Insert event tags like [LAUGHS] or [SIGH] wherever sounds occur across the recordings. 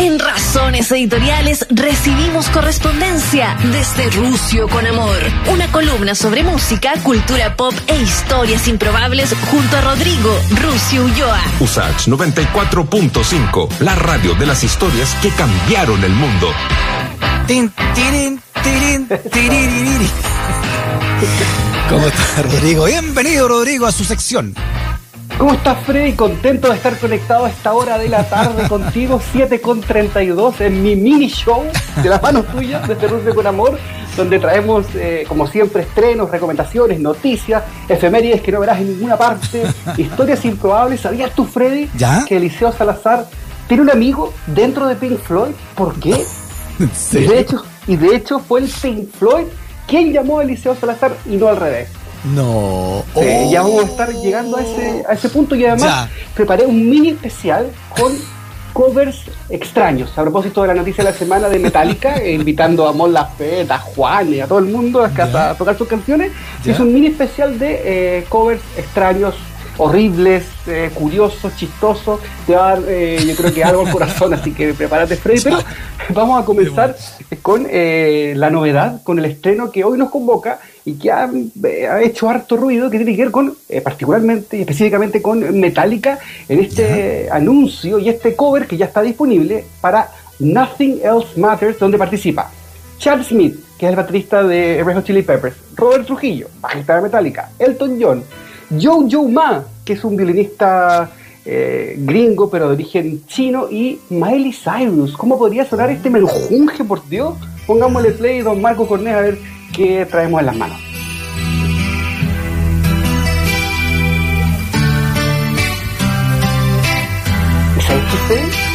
En Razones Editoriales recibimos correspondencia desde Rusio con Amor. Una columna sobre música, cultura pop e historias improbables junto a Rodrigo Rusio Ulloa. Usach 94.5, la radio de las historias que cambiaron el mundo. Tin, tirin, tirin, tiririri. ¿Cómo está Rodrigo? Bienvenido Rodrigo a su sección. ¿Cómo estás, Freddy? Contento de estar conectado a esta hora de la tarde contigo, 7 con 32, en mi mini show de las manos tuyas, desde Rusia con Amor, donde traemos, eh, como siempre, estrenos, recomendaciones, noticias, efemérides que no verás en ninguna parte, historias improbables. ¿Sabías tú, Freddy, ¿Ya? que Eliseo Salazar tiene un amigo dentro de Pink Floyd? ¿Por qué? [LAUGHS] ¿En Y de hecho, y de hecho fue el Pink Floyd quien llamó a Eliseo Salazar y no al revés. No. Sí, Oh. ya vamos a estar llegando a ese, a ese punto y además Ya. preparé un mini especial con covers extraños. A propósito de la noticia de la semana de Metallica, [LAUGHS] invitando a Mon Laferte, a Juan y a todo el mundo a, a tocar sus canciones. Es un mini especial de eh, covers extraños, horribles, eh, curiosos, chistosos. Te va a dar, eh, yo creo que algo al [LAUGHS] corazón, así que prepárate, Freddy. Pero [LAUGHS] vamos a comenzar con eh, la novedad, con el estreno que hoy nos convoca y que ha, eh, ha hecho harto ruido, que tiene que ver con, eh, particularmente y específicamente con Metallica, en este anuncio y este cover que ya está disponible para Nothing Else Matters, donde participa Chad Smith, que es el baterista de Red Hot Chili Peppers, Robert Trujillo, bajista de Metallica, Elton John, Joe Joe Ma, que es un violinista eh, gringo pero de origen chino, y Miley Cyrus. ¿Cómo podría sonar este menjunje, por Dios? Pongámosle play, don Marco Cortés, a ver qué traemos en las manos. ¿Y ¿Sabes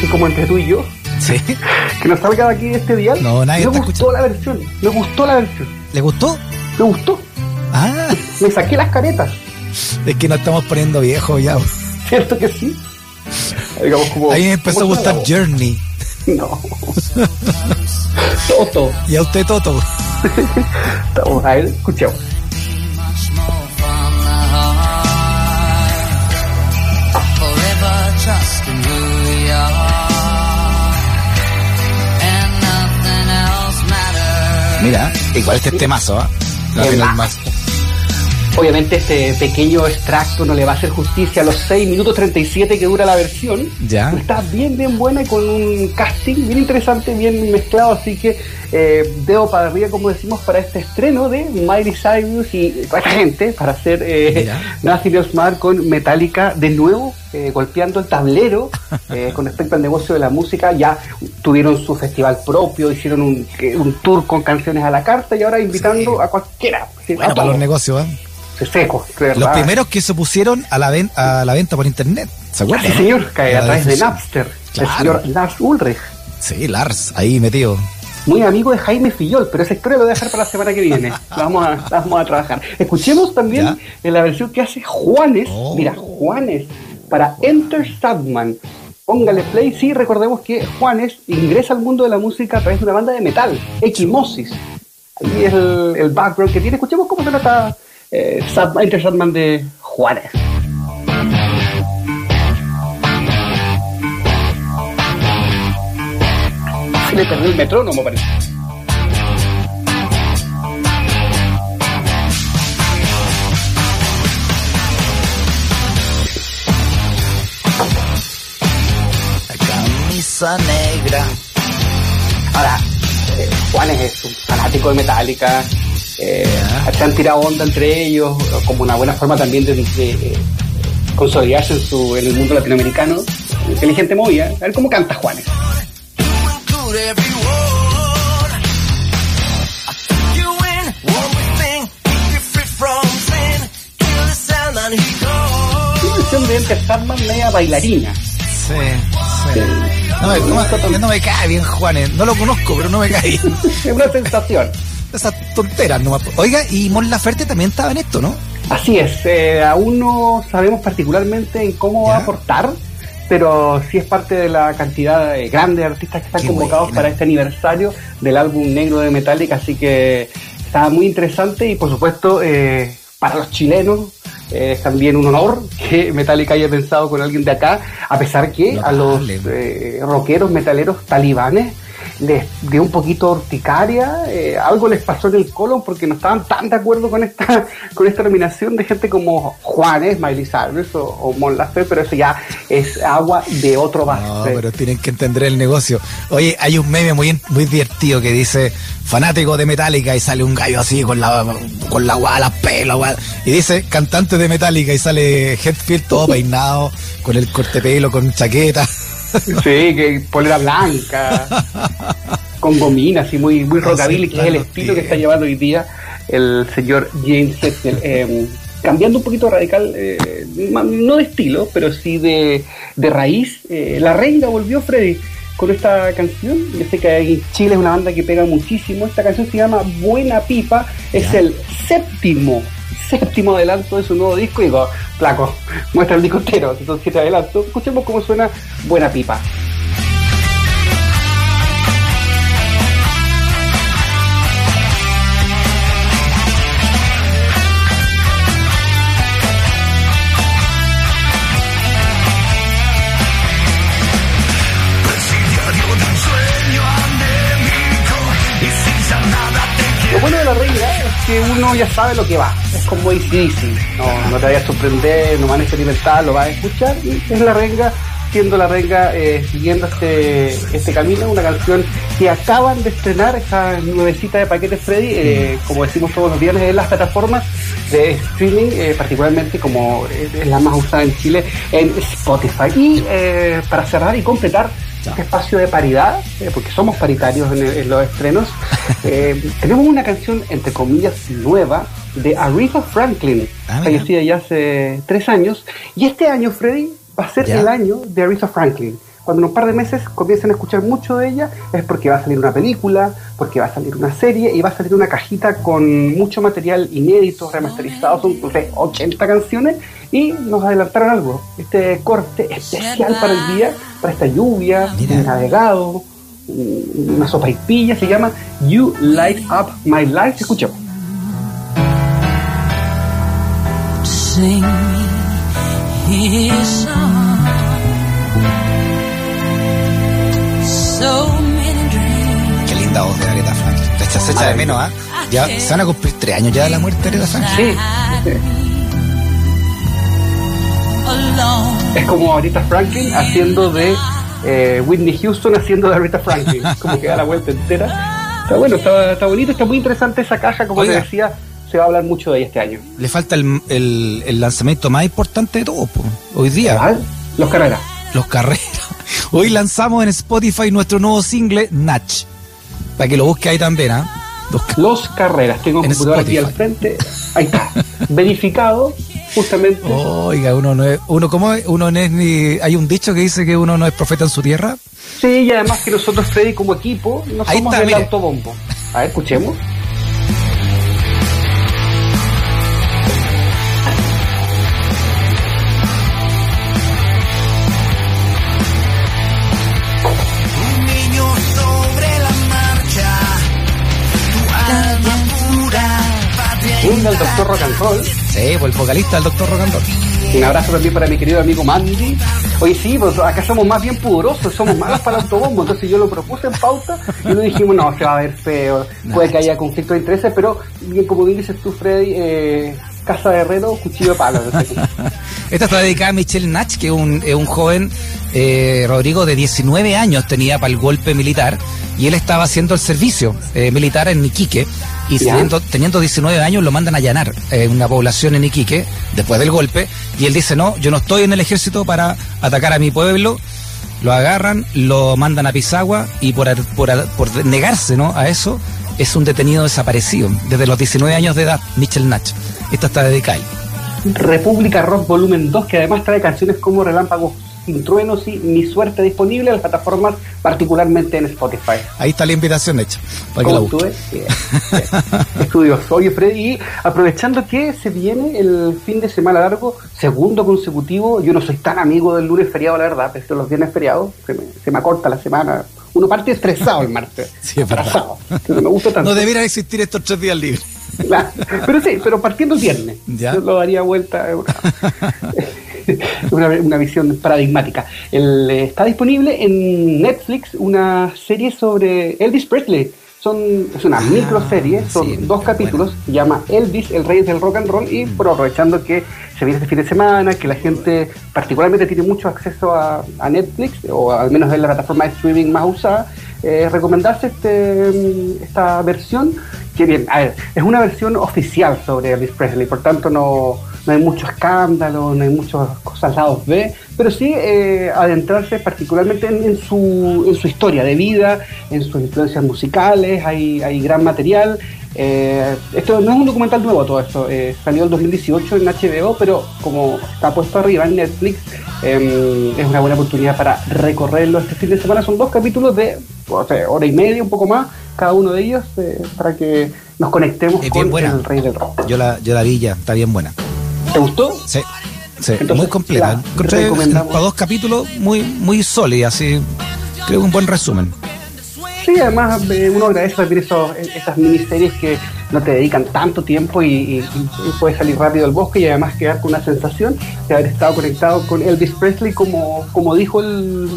qué como entre tú y yo, Sí. [LAUGHS] que nos salga de aquí de este dial. No, nadie me gustó la versión, me gustó la versión, ¿Le gustó? me gustó. Ah, Me saqué las caretas, es que nos estamos poniendo viejos ya. ¿cierto que sí? Digamos, como, A mí me empezó a gustar. Journey. No. [LAUGHS] Toto. Y a usted Toto. Estamos a él, matters. Mira, igual este temazo, ¿ah? Qué Nothing más. Obviamente este pequeño extracto no le va a hacer justicia a los 6 minutos 37 que dura la versión. Ya. Está bien, bien buena y con un casting bien interesante, bien mezclado, así que eh, dedo para arriba, como decimos, para este estreno de Miley Cyrus y esta gente para hacer eh, Else Matters con Metallica de nuevo, eh, golpeando el tablero [LAUGHS] eh, con respecto al negocio de la música. Ya tuvieron su festival propio, hicieron un, un tour con canciones a la carta y ahora invitando a cualquiera. A para los negocios, ¿ah? Los verdad. primeros que se pusieron a la, ven- a la venta por internet. ¿Se Ah, acuerdan? sí, señor, que a través de. Napster, Claro. el señor Lars Ulrich, Sí, Lars, ahí metido. muy amigo de Jaime Fillol, pero esa historia lo voy a dejar para la semana que viene. La [LAUGHS] vamos a, la vamos a trabajar. Escuchemos también en la versión que hace Juanes, Oh. mira, Juanes, para Enter Sandman. Póngale play, sí, recordemos que Juanes ingresa al mundo de la música a través de una banda de metal, Equimosis. Ahí es el, el background que tiene. Escuchemos cómo suena esta eh, Sad- Enter Sandman de perdió el metrónomo, parece. Camisa negra. Ahora, eh, Juanes es un fanático de Metallica. Eh, se han tirado onda entre ellos como una buena forma también de, de, eh, consolidarse en, su, en el mundo latinoamericano. Inteligente movida. A ver cómo canta Juanes. De Enter Sandman media bailarina. Sí, sí. No me, no, me- no me cae bien Juanes. No lo conozco, pero no me cae. [LAUGHS] Es una sensación. Esas tonteras nomás. Oiga, y Mon Laferte también estaba en esto, ¿no? Así es, eh, aún no sabemos particularmente en cómo va a aportar, pero sí es parte de la cantidad grande de artistas que están Qué convocados buena. para este aniversario del álbum negro de Metallica, así que está muy interesante y por supuesto eh, para los chilenos Eh, es también un honor que Metallica haya pensado con alguien de acá, a pesar que a los eh, rockeros metaleros talibanes les dio un poquito horticaria, eh, algo les pasó en el colon porque no estaban tan de acuerdo con esta [LAUGHS] con esta nominación de gente como Juanes, Miley Cyrus o, o Mon Laferte, pero eso ya es agua de otro vaso. No, pero tienen que entender el negocio. Oye, hay un meme muy, muy divertido que dice fanático de Metallica y sale un gallo así con la con la guada, las pelas, guada, y dice cantante de Metallica y sale Hetfield todo peinado, con el corte pelo, con chaqueta. [LAUGHS] [LAUGHS] Sí, que polera blanca, con gomina, así muy, muy rockabilly, que es el estilo que está llevando hoy día el señor James Hetfield. Eh, cambiando un poquito radical, eh, no de estilo, pero sí de, de raíz, eh, La Reina volvió Freddy con esta canción. Yo sé que en Chile es una banda que pega muchísimo. Esta canción se llama Buena Pipa, es el séptimo séptimo adelanto de su nuevo disco y digo, flaco, muestra el disco entero, entonces siete adelantos. Escuchemos cómo suena Buena Pipa. Lo bueno de la reina es que uno ya sabe lo que va. Como ACDC. No, no te vayas a sorprender, no van a experimentar, lo vas a escuchar. Y es la renga, siendo la renga, eh, siguiendo este, este camino. Una canción que acaban de estrenar, esa nuevecita de paquetes Freddy, eh, como decimos todos los viernes, en las plataformas de streaming, eh, particularmente como es la más usada en Chile, en Spotify. Y eh, para cerrar y completar espacio de paridad, eh, porque somos paritarios en, el- en los estrenos, [LAUGHS] eh, tenemos una canción, entre comillas, nueva de Aretha Franklin, Ah, fallecida ya hace tres años, y este año, Freddy, va a ser Ya. el año de Aretha Franklin. Cuando en un par de meses comiencen a escuchar mucho de ella, es porque va a salir una película, porque va a salir una serie y va a salir una cajita con mucho material inédito, remasterizado, son no sé, 80 canciones y nos adelantaron algo, este corte especial para el día, para esta lluvia, Mira. un navegado, un- una sopa y pilla, se llama You Light Up My Life, escuchemos. Sing me his song. So many dreams. Qué linda voz de Aretha Franklin. Se echa, se echa de menos, ¿ah? Ya se van a cumplir tres años ya de la muerte de Aretha Franklin. Sí. [LAUGHS] es como Aretha Franklin haciendo de eh, Whitney Houston haciendo de Aretha Franklin, como que da la vuelta entera. Está bueno, está, está bonito, está muy interesante esa caja, como Oiga. te decía, se va a hablar mucho de ella este año. Le falta el, el- el lanzamiento más importante de todo, po. hoy día. ¿Cuál? Los carreras. Los carreras. [LAUGHS] Hoy lanzamos en Spotify nuestro nuevo single, Natch. Para que lo busque ahí también, ¿ah? Los ca- Los carreras. Tengo un computador aquí al frente. Ahí está. [LAUGHS] Verificado, justamente. Oiga, uno no es, uno cómo es, uno no es ni, hay un dicho que dice que uno no es profeta en su tierra. Sí, y además que nosotros, Freddy, como equipo, no Ahí somos está, mire. autobombo. A ver, escuchemos. Del doctor Rock and Roll. Sí, pues el vocalista del Doctor Rock and Roll. Un abrazo también para mi querido amigo Mandy. Oye, sí, pues acá somos más bien pudorosos, somos malos para el autobombo. Entonces yo lo propuse en pauta y lo dijimos, no, se va a ver feo, puede que haya conflicto de intereses, pero bien como bien dices tú, Freddy, eh, casa de herrero, cuchillo de palo. no sé. Esta [LAUGHS] está dedicada a Michelle Natch, que es un, es un joven, eh, Rodrigo, de 19 años tenía para el golpe militar y él estaba haciendo el servicio eh, militar en Iquique y teniendo, teniendo 19 años lo mandan a allanar eh, una población en Iquique después del golpe y él dice, no, yo no estoy en el ejército para atacar a mi pueblo. Lo agarran, lo mandan a Pisagua y por, por, por negarse ¿no? a eso es un detenido desaparecido desde los 19 años de edad, Michelle Natch. Esta está a él. República Rock Volumen 2, que además trae canciones como Relámpagos sin truenos y Mi Suerte disponible en las plataformas, particularmente en Spotify. Ahí está la invitación hecha. Para que la bien. [LAUGHS] Estudioso. Oye, Freddy, y aprovechando que se viene el fin de semana largo, segundo consecutivo, yo no soy tan amigo del lunes feriado, la verdad, pero los viernes feriados se me, se me acorta la semana. Uno parte estresado el martes. [LAUGHS] Sí, es atrasado. no me gusta tanto. No debieran existir estos tres días libres. Claro, pero sí, pero partiendo el viernes. Ya. Yo lo daría vuelta. eh, Una, [LAUGHS] una, visión paradigmática. El, eh, está disponible en Netflix una serie sobre Elvis Presley. Son, es una Ah, microserie, son sí, dos capítulos, se llama Elvis, el rey del rock and roll, y Mm. aprovechando que se viene este fin de semana, que la gente particularmente tiene mucho acceso a, a Netflix, o al menos es la plataforma de streaming más usada, eh, recomendarse este, mm, esta versión, que bien, a ver, es una versión oficial sobre Elvis Presley, por tanto no, no hay mucho escándalo, no hay muchas cosas lados B, pero sí eh, adentrarse particularmente en, en su, en su historia de vida, en sus influencias musicales, hay, hay gran material. Eh, esto no es un documental nuevo todo esto, eh, salió en 2018 en HBO, pero como está puesto arriba en Netflix, eh, es una buena oportunidad para recorrerlo este fin de semana. Son dos capítulos de o sea, hora y media, un poco más, cada uno de ellos, eh, para que nos conectemos con buena. el rey del rock. Yo la, yo la vi ya, está bien buena. ¿Te gustó? Sí, sí, Entonces, muy completa. para dos capítulos muy, muy sólida, así. Creo que un buen resumen. Sí, además eh, uno agradece también esos, estas miniseries que no te dedican tanto tiempo y, y- y puedes salir rápido al bosque y además quedar con una sensación de haber estado conectado con Elvis Presley como, como dijo el,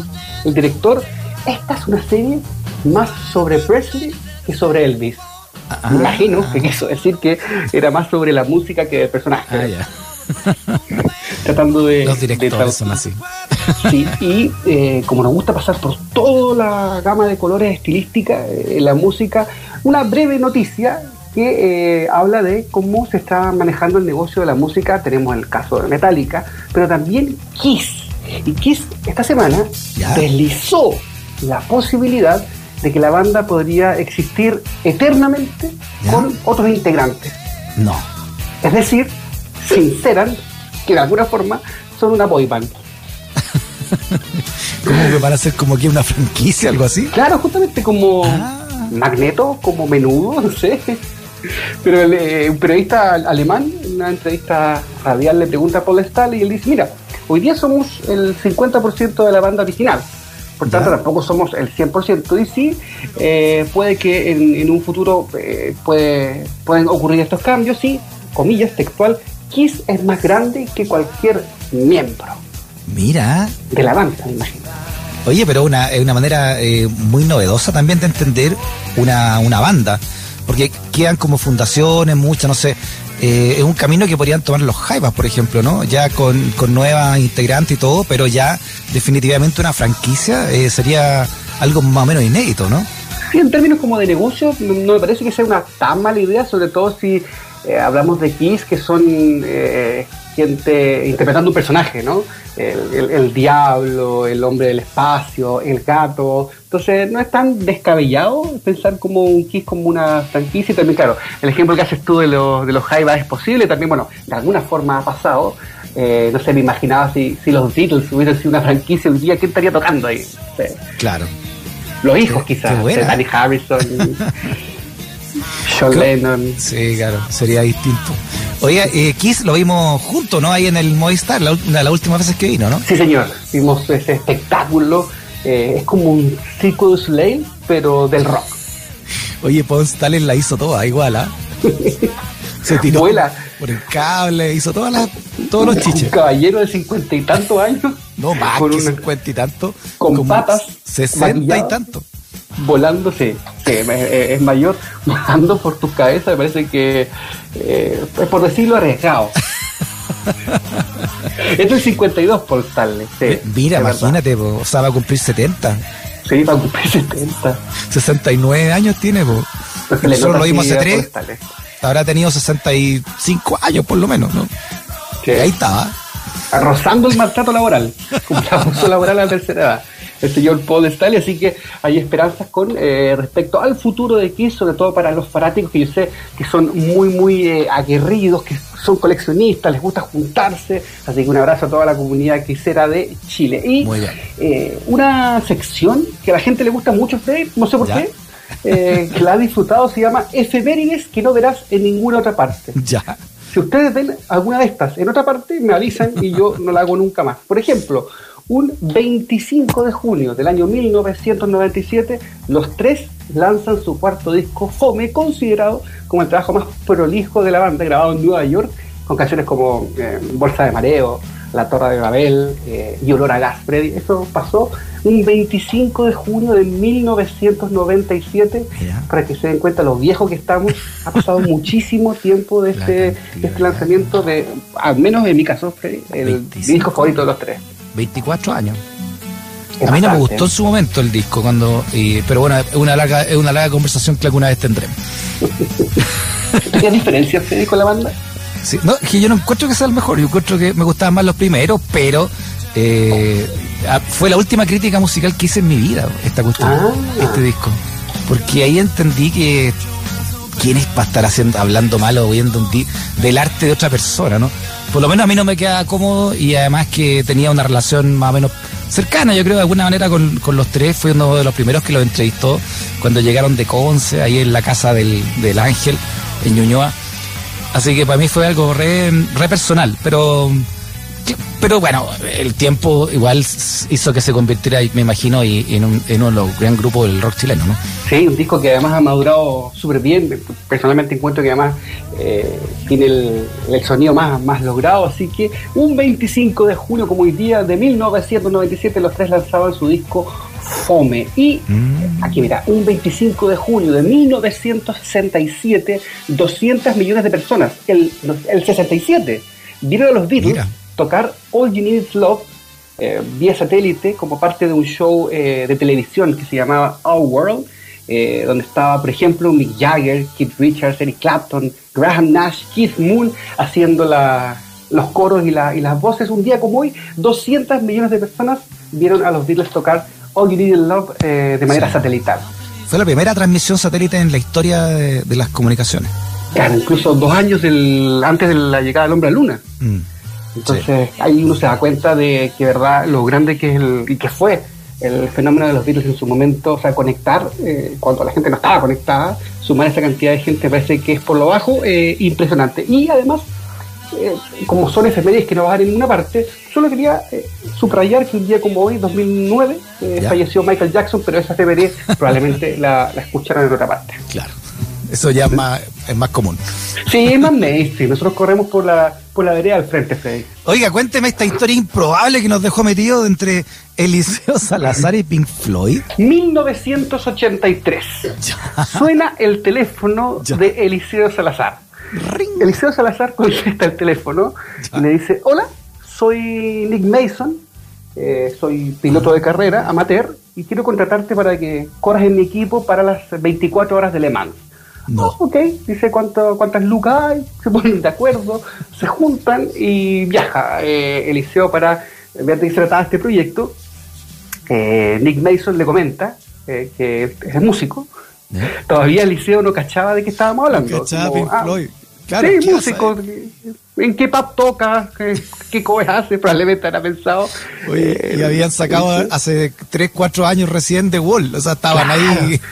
el director. Esta es una serie más sobre Presley que sobre Elvis. Ah, Me imagino que quiso decir que era más sobre la música que el personaje. Ah, ya. [LAUGHS] Tratando de... Los directores son así. Sí, y eh, como nos gusta pasar por toda la gama de colores estilística eh, en la música, una breve noticia que eh, habla de cómo se está manejando el negocio de la música. Tenemos el caso de Metallica, pero también Kiss. Y Kiss esta semana Ya. deslizó la posibilidad de que la banda podría existir eternamente Ya. con otros integrantes. No. Es decir, sinceran que de alguna forma son una boy band. [LAUGHS] ¿Cómo que van a ser como que una franquicia, algo así? Claro, justamente como Ah. Magneto, como menudo, no sé. Pero el, eh, un periodista alemán, en una entrevista radial, le pregunta a Paul Stahl y él dice, mira, hoy día somos el 50% de la banda original. Por tanto, tampoco somos el 100%. Y sí, eh, puede que en, en un futuro eh, puede, pueden ocurrir estos cambios. Sí, comillas, textual, Kiss es más grande que cualquier miembro Mira. de la banda, me imagino. Oye, pero una, es una manera eh, muy novedosa también de entender una, una banda. Porque quedan como fundaciones, muchas, no sé. Eh, es un camino que podrían tomar los Jaivas, por ejemplo, ¿no? Ya con, con nuevas integrantes y todo, pero ya definitivamente una franquicia eh, sería algo más o menos inédito, ¿no? Sí, en términos como de negocio, no, me parece que sea una tan mala idea, sobre todo si eh, hablamos de Kiss, que son eh, gente interpretando un personaje, ¿no? El, el- el diablo, el hombre del espacio, el gato. Entonces, no es tan descabellado pensar como un Kiss como una franquicia. Y también, claro, el ejemplo que haces tú de los, de los Jaivas es posible. También, bueno, de alguna forma ha pasado. Eh, no sé, me imaginaba si, si los Beatles hubiesen sido una franquicia hoy día, ¿quién estaría tocando ahí? No sé. Claro. Los hijos, Qué- quizás. qué de Danny Harrison, [LAUGHS] John Lennon. Sí, claro, sería distinto. Oye, eh, Kiss lo vimos juntos, ¿no? Ahí en el Movistar, la, de últimas veces que vino, ¿no? Sí, señor. Vimos ese espectáculo. eh, es como un Circo du Soleil, pero del rock. Oye, Pons Talen la hizo toda igual, ¿ah? [LAUGHS] Se tiró Vuela. por el cable, hizo todas las, todos los Un chiches. caballero de cincuenta y tantos años. No, más que cincuenta y tanto. con patas, Sesenta y maquillado. tanto. Sí, es, es mayor, [LAUGHS] volando por tu cabeza, me parece que eh, es por decirlo arriesgado. [LAUGHS] Esto es el 52 por Stanley, sí. Mira, es verdad. imagínate, po, o sea, va a cumplir 70. Sí, va a cumplir 70. 69 años tiene, po. Le Nosotros lo vimos hace a Paul tres. Stanley. Habrá tenido 65 años por lo menos, ¿no? Sí. Y ahí estaba. rozando el maltrato laboral, como el abuso laboral a la tercera edad, el señor Paul Stanley, así que hay esperanzas con eh, respecto al futuro de Kiss, sobre todo para los fanáticos que yo sé que son muy, muy eh, aguerridos, que son coleccionistas, les gusta juntarse, así que un abrazo a toda la comunidad quisera de Chile. Y eh, una sección que a la gente le gusta mucho, Freddy, no sé por Ya. qué, eh, que la ha disfrutado, se llama Efemérides que no verás en ninguna otra parte. Ya. Si ustedes ven alguna de estas en otra parte, me avisan y yo no la hago nunca más. Por ejemplo, un 25 de junio del año 1997, los tres lanzan su cuarto disco Fome, considerado como el trabajo más prolijo de la banda, grabado en Nueva York, con canciones como eh, Bolsa de Mareo, La Torre de Babel eh, y Olor a Gas. Freddy, eso pasó un 25 de junio de 1997, Ya. para que se den cuenta lo viejo que estamos. Ha pasado [LAUGHS] muchísimo tiempo de este, de este lanzamiento, de, al menos en mi caso, Freddy, el 25. disco favorito de los tres. 24 años. A mí no me gustó en su momento el disco, cuando y- pero bueno, es una larga, es una larga conversación que alguna vez tendremos. [LAUGHS] ¿Tienes diferencias, Freddy, con la banda? Sí, no, es que yo no encuentro que sea el mejor, yo encuentro que me gustaban más los primeros, pero eh, fue la última crítica musical que hice en mi vida, esta cuestión, Ah. este disco. Porque ahí entendí que quién es para estar haciendo, hablando mal o viendo un di- del arte de otra persona, ¿no? Por lo menos a mí no me queda cómodo y además que tenía una relación más o menos cercana, yo creo, de alguna manera con, con los tres. Fui uno de los primeros que los entrevistó cuando llegaron de Conce, ahí en la casa del, del Ángel, en Ñuñoa. Así que para mí fue algo re, re personal, pero pero bueno, el tiempo igual hizo que se convirtiera, me imagino, y- en, un, en uno de los gran grupos del rock chileno, ¿no? Sí, un disco que además ha madurado súper bien. Personalmente encuentro que además eh, tiene el, el sonido más, más logrado. Así que un 25 de junio, como hoy día de 1997, los tres lanzaban su disco Fome. Y Mm. aquí mira, un 25 de junio de 1967, 200 millones de personas, el, el 67, vieron a los Beatles Mira. Tocar All You Need Is Love eh, vía satélite como parte de un show eh, de televisión que se llamaba Our World, eh, donde estaba, por ejemplo, Mick Jagger, Keith Richards, Eric Clapton, Graham Nash, Keith Moon haciendo la- los coros y, la- y las voces. Un día como hoy, 200 millones de personas vieron a los Beatles tocar All You Need Is Love eh, de manera Sí. satelital. Fue la primera transmisión satélite en la historia de, de las comunicaciones. Claro, incluso dos años del- antes de la llegada del hombre a la luna. Mm. Entonces ahí uno se da cuenta de que verdad lo grande que es el, y que fue el fenómeno de los Beatles en su momento, o sea, conectar eh, cuando la gente no estaba conectada, sumar esa cantidad de gente parece que es por lo bajo eh, impresionante. Y además, eh, como son efemérides que no van a ninguna parte, solo quería subrayar que un día como hoy, 2009, eh, Ya. falleció Michael Jackson, pero esa efeméride probablemente la, la escucharon en otra parte. Claro. Eso ya es más, es más común. Sí, es más mainstream, nosotros corremos por la, por la vereda al frente, Freddy. Oiga, cuénteme esta historia improbable que nos dejó metido entre Eliseo Salazar y Pink Floyd. 1983. Suena el teléfono Ya. de Eliseo Salazar. Ring. Eliseo Salazar [LAUGHS] contesta el teléfono y le dice, hola, soy Nick Mason, eh, soy piloto de carrera, amateur, y quiero contratarte para que corras en mi equipo para las 24 horas de Le Mans. No. "Oh, ok, dice cuánto, cuántas lucas hay, se ponen de acuerdo, se juntan y viaja eh, Eliseo para ver de qué se trataba este proyecto. Eh, Nick Mason le comenta eh, que es músico. ¿Ya? Todavía Eliseo no cachaba de qué estábamos hablando. Cachaba Como, Pink ah, Floyd. Claro, sí, ¿qué músico. ¿En qué pub toca? ¿Qué, qué cosas hace? Probablemente habrá pensado. Oye, eh, y habían sacado hace 3, 4 años recién de Wall. O sea, estaban ahí. [LAUGHS]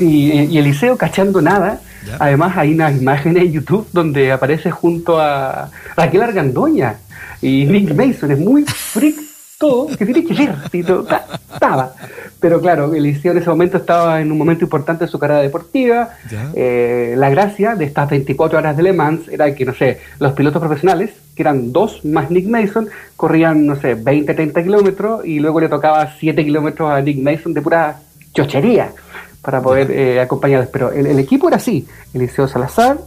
Y, y Eliseo cachando nada. Ya. Además hay unas imágenes en YouTube donde aparece junto a Raquel Argandoña y Nick Mason. Es muy freak todo, que tiene que ver. y todo, ta- Estaba. Pero claro, Eliseo en ese momento estaba en un momento importante de su carrera deportiva. Eh, la gracia de estas 24 horas de Le Mans era que, no sé, los pilotos profesionales, que eran dos más Nick Mason, corrían, no sé, 20, 30 kilómetros y luego le tocaba 7 kilómetros a Nick Mason de pura chochería para poder eh, acompañarles. Pero el, el equipo era así: Eliseo Salazar,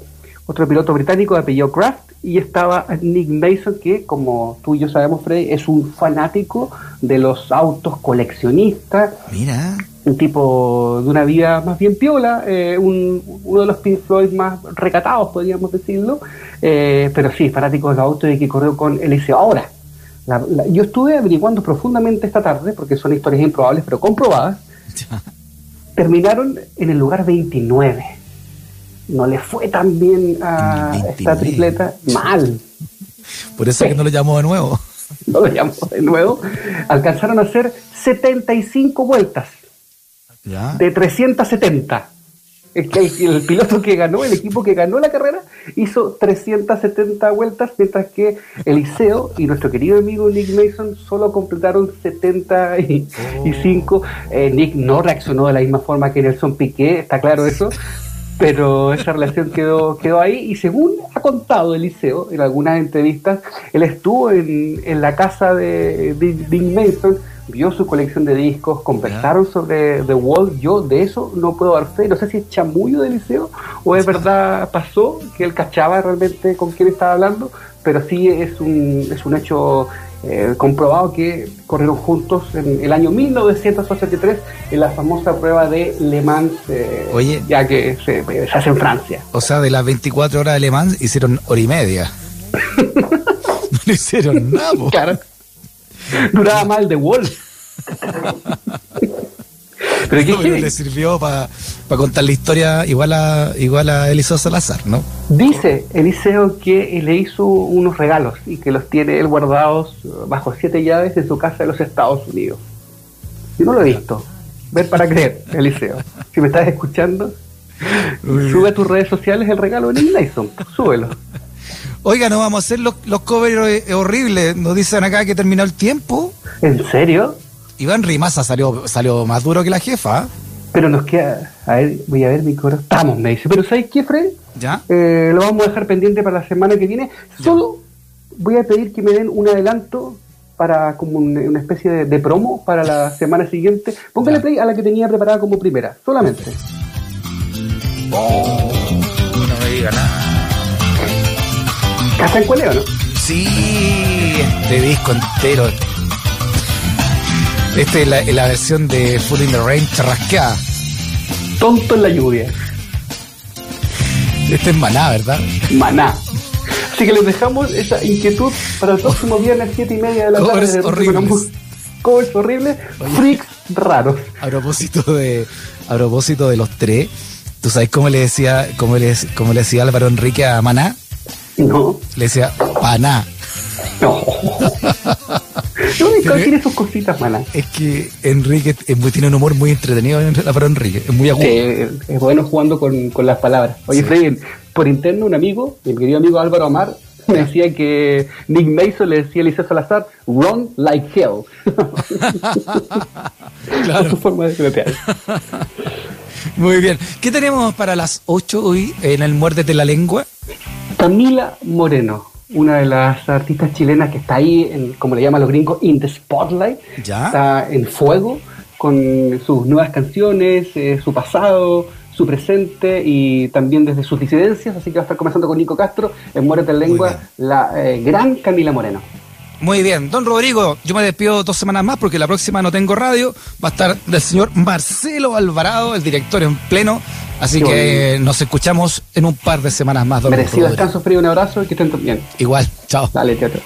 otro piloto británico de apellido Kraft, y estaba Nick Mason, que, como tú y yo sabemos, Freddy, es un fanático de los autos coleccionistas Mira. un tipo de una vida más bien piola, eh, un- uno de los Pink Floyd más recatados, podríamos decirlo, eh, pero sí, fanático de los autos y que corrió con Eliseo. Ahora, la- la- yo estuve averiguando profundamente esta tarde, porque son historias improbables, pero comprobadas, terminaron en el lugar 29. No le fue tan bien a 29. esta tripleta, mal, Por eso es que no lo llamó de nuevo. [LAUGHS] no lo llamo de nuevo, alcanzaron a hacer 75 vueltas. Ya. de 370. Es que el, el piloto que ganó, el equipo que ganó la carrera, hizo 370 vueltas, mientras que Eliseo y nuestro querido amigo Nick Mason solo completaron 75. Eh, Nick no reaccionó de la misma forma que Nelson Piqué, está claro eso, pero esa relación quedó, quedó ahí y según ha contado Eliseo en algunas entrevistas, él estuvo en, en la casa de, Nick Mason, vio su colección de discos, conversaron sobre The Wall, yo de eso no puedo dar fe, no sé si es chamullo de Eliseo o es verdad pasó, que él cachaba realmente con quién estaba hablando, pero sí es un, es un hecho eh, comprobado que corrieron juntos en el año 1983 en la famosa prueba de Le Mans, eh, Oye. ya que se, se hace en Francia. O sea, de las 24 horas de Le Mans hicieron hora y media. [LAUGHS] no hicieron nada. Claro. Duraba [LAUGHS] mal de Wall. [LAUGHS] [LAUGHS] Pero ¿qué No, pero le sirvió para contar la historia igual a igual a Eliseo Salazar, ¿no? Dice Eliseo que le hizo unos regalos y que los tiene él guardados bajo siete llaves en su casa de los Estados Unidos. Yo no lo he visto. Ver para creer, [LAUGHS] Eliseo. Si me estás escuchando, sube a tus redes sociales el regalo de Nick Mason. Súbelo. Oiga, no vamos a hacer los, los covers eh, horribles. Nos dicen acá que terminó el tiempo. ¿En serio? Iván Rimaza salió, salió más duro que la jefa. Pero nos queda. A ver, voy a ver mi coro. Estamos, me dice. Pero ¿sabes qué, Fred? ¿Ya? Eh, lo vamos a dejar pendiente para la semana que viene. Solo voy a pedir que me den un adelanto para como un- una especie de, de promo para la [LAUGHS] semana siguiente. Póngale Ya. play a la que tenía preparada como primera, solamente. Oh, no me diga nada. ¿Cachan cuál es o no? Sí, este disco entero. Este es la, la versión de Full in the Rain charrasqueada. Tonto en la lluvia. Este es maná, ¿verdad? Maná. Así que les dejamos esa inquietud para el próximo viernes, siete y media de la Covers tarde. de horribles. Covers horribles, freaks raros. A propósito de, a propósito de los tres, ¿tú sabes cómo le decía, cómo le, cómo le decía Álvaro Enrique a Maná? No, Le decía paná. no. [LAUGHS] No, Pero- tiene sus cositas, maná. Es que Enrique es muy- tiene un humor muy entretenido, [LAUGHS] Álvaro Enrique. Es muy agudo. Eh, es bueno jugando con, con las palabras. Oye, Sí. Freddy, por interno, un amigo, mi querido amigo Álvaro Amar, me decía que Nick Mason le decía a Eliseo Salazar, run like hell. [LAUGHS] Claro. su forma de cretear. [LAUGHS] Muy bien. ¿Qué tenemos para las 8 hoy en el Muérdete la Lengua? Camila Moreno, una de las artistas chilenas que está ahí, en, como le llaman los gringos, in the spotlight. Ya. Está en fuego con sus nuevas canciones, eh, su pasado, su presente y también desde sus disidencias. Así que va a estar comenzando con Nico Castro en Muérete en Lengua, la eh, gran Camila Moreno. Muy bien, don Rodrigo, yo me despido dos semanas más porque la próxima no tengo radio. Va a estar del señor Marcelo Alvarado, el director en pleno. Así Qué que nos escuchamos en un par de semanas más, don Merecido Rodrigo. descanso, frío, un abrazo y que estén bien. Igual, chao. Dale, teatro.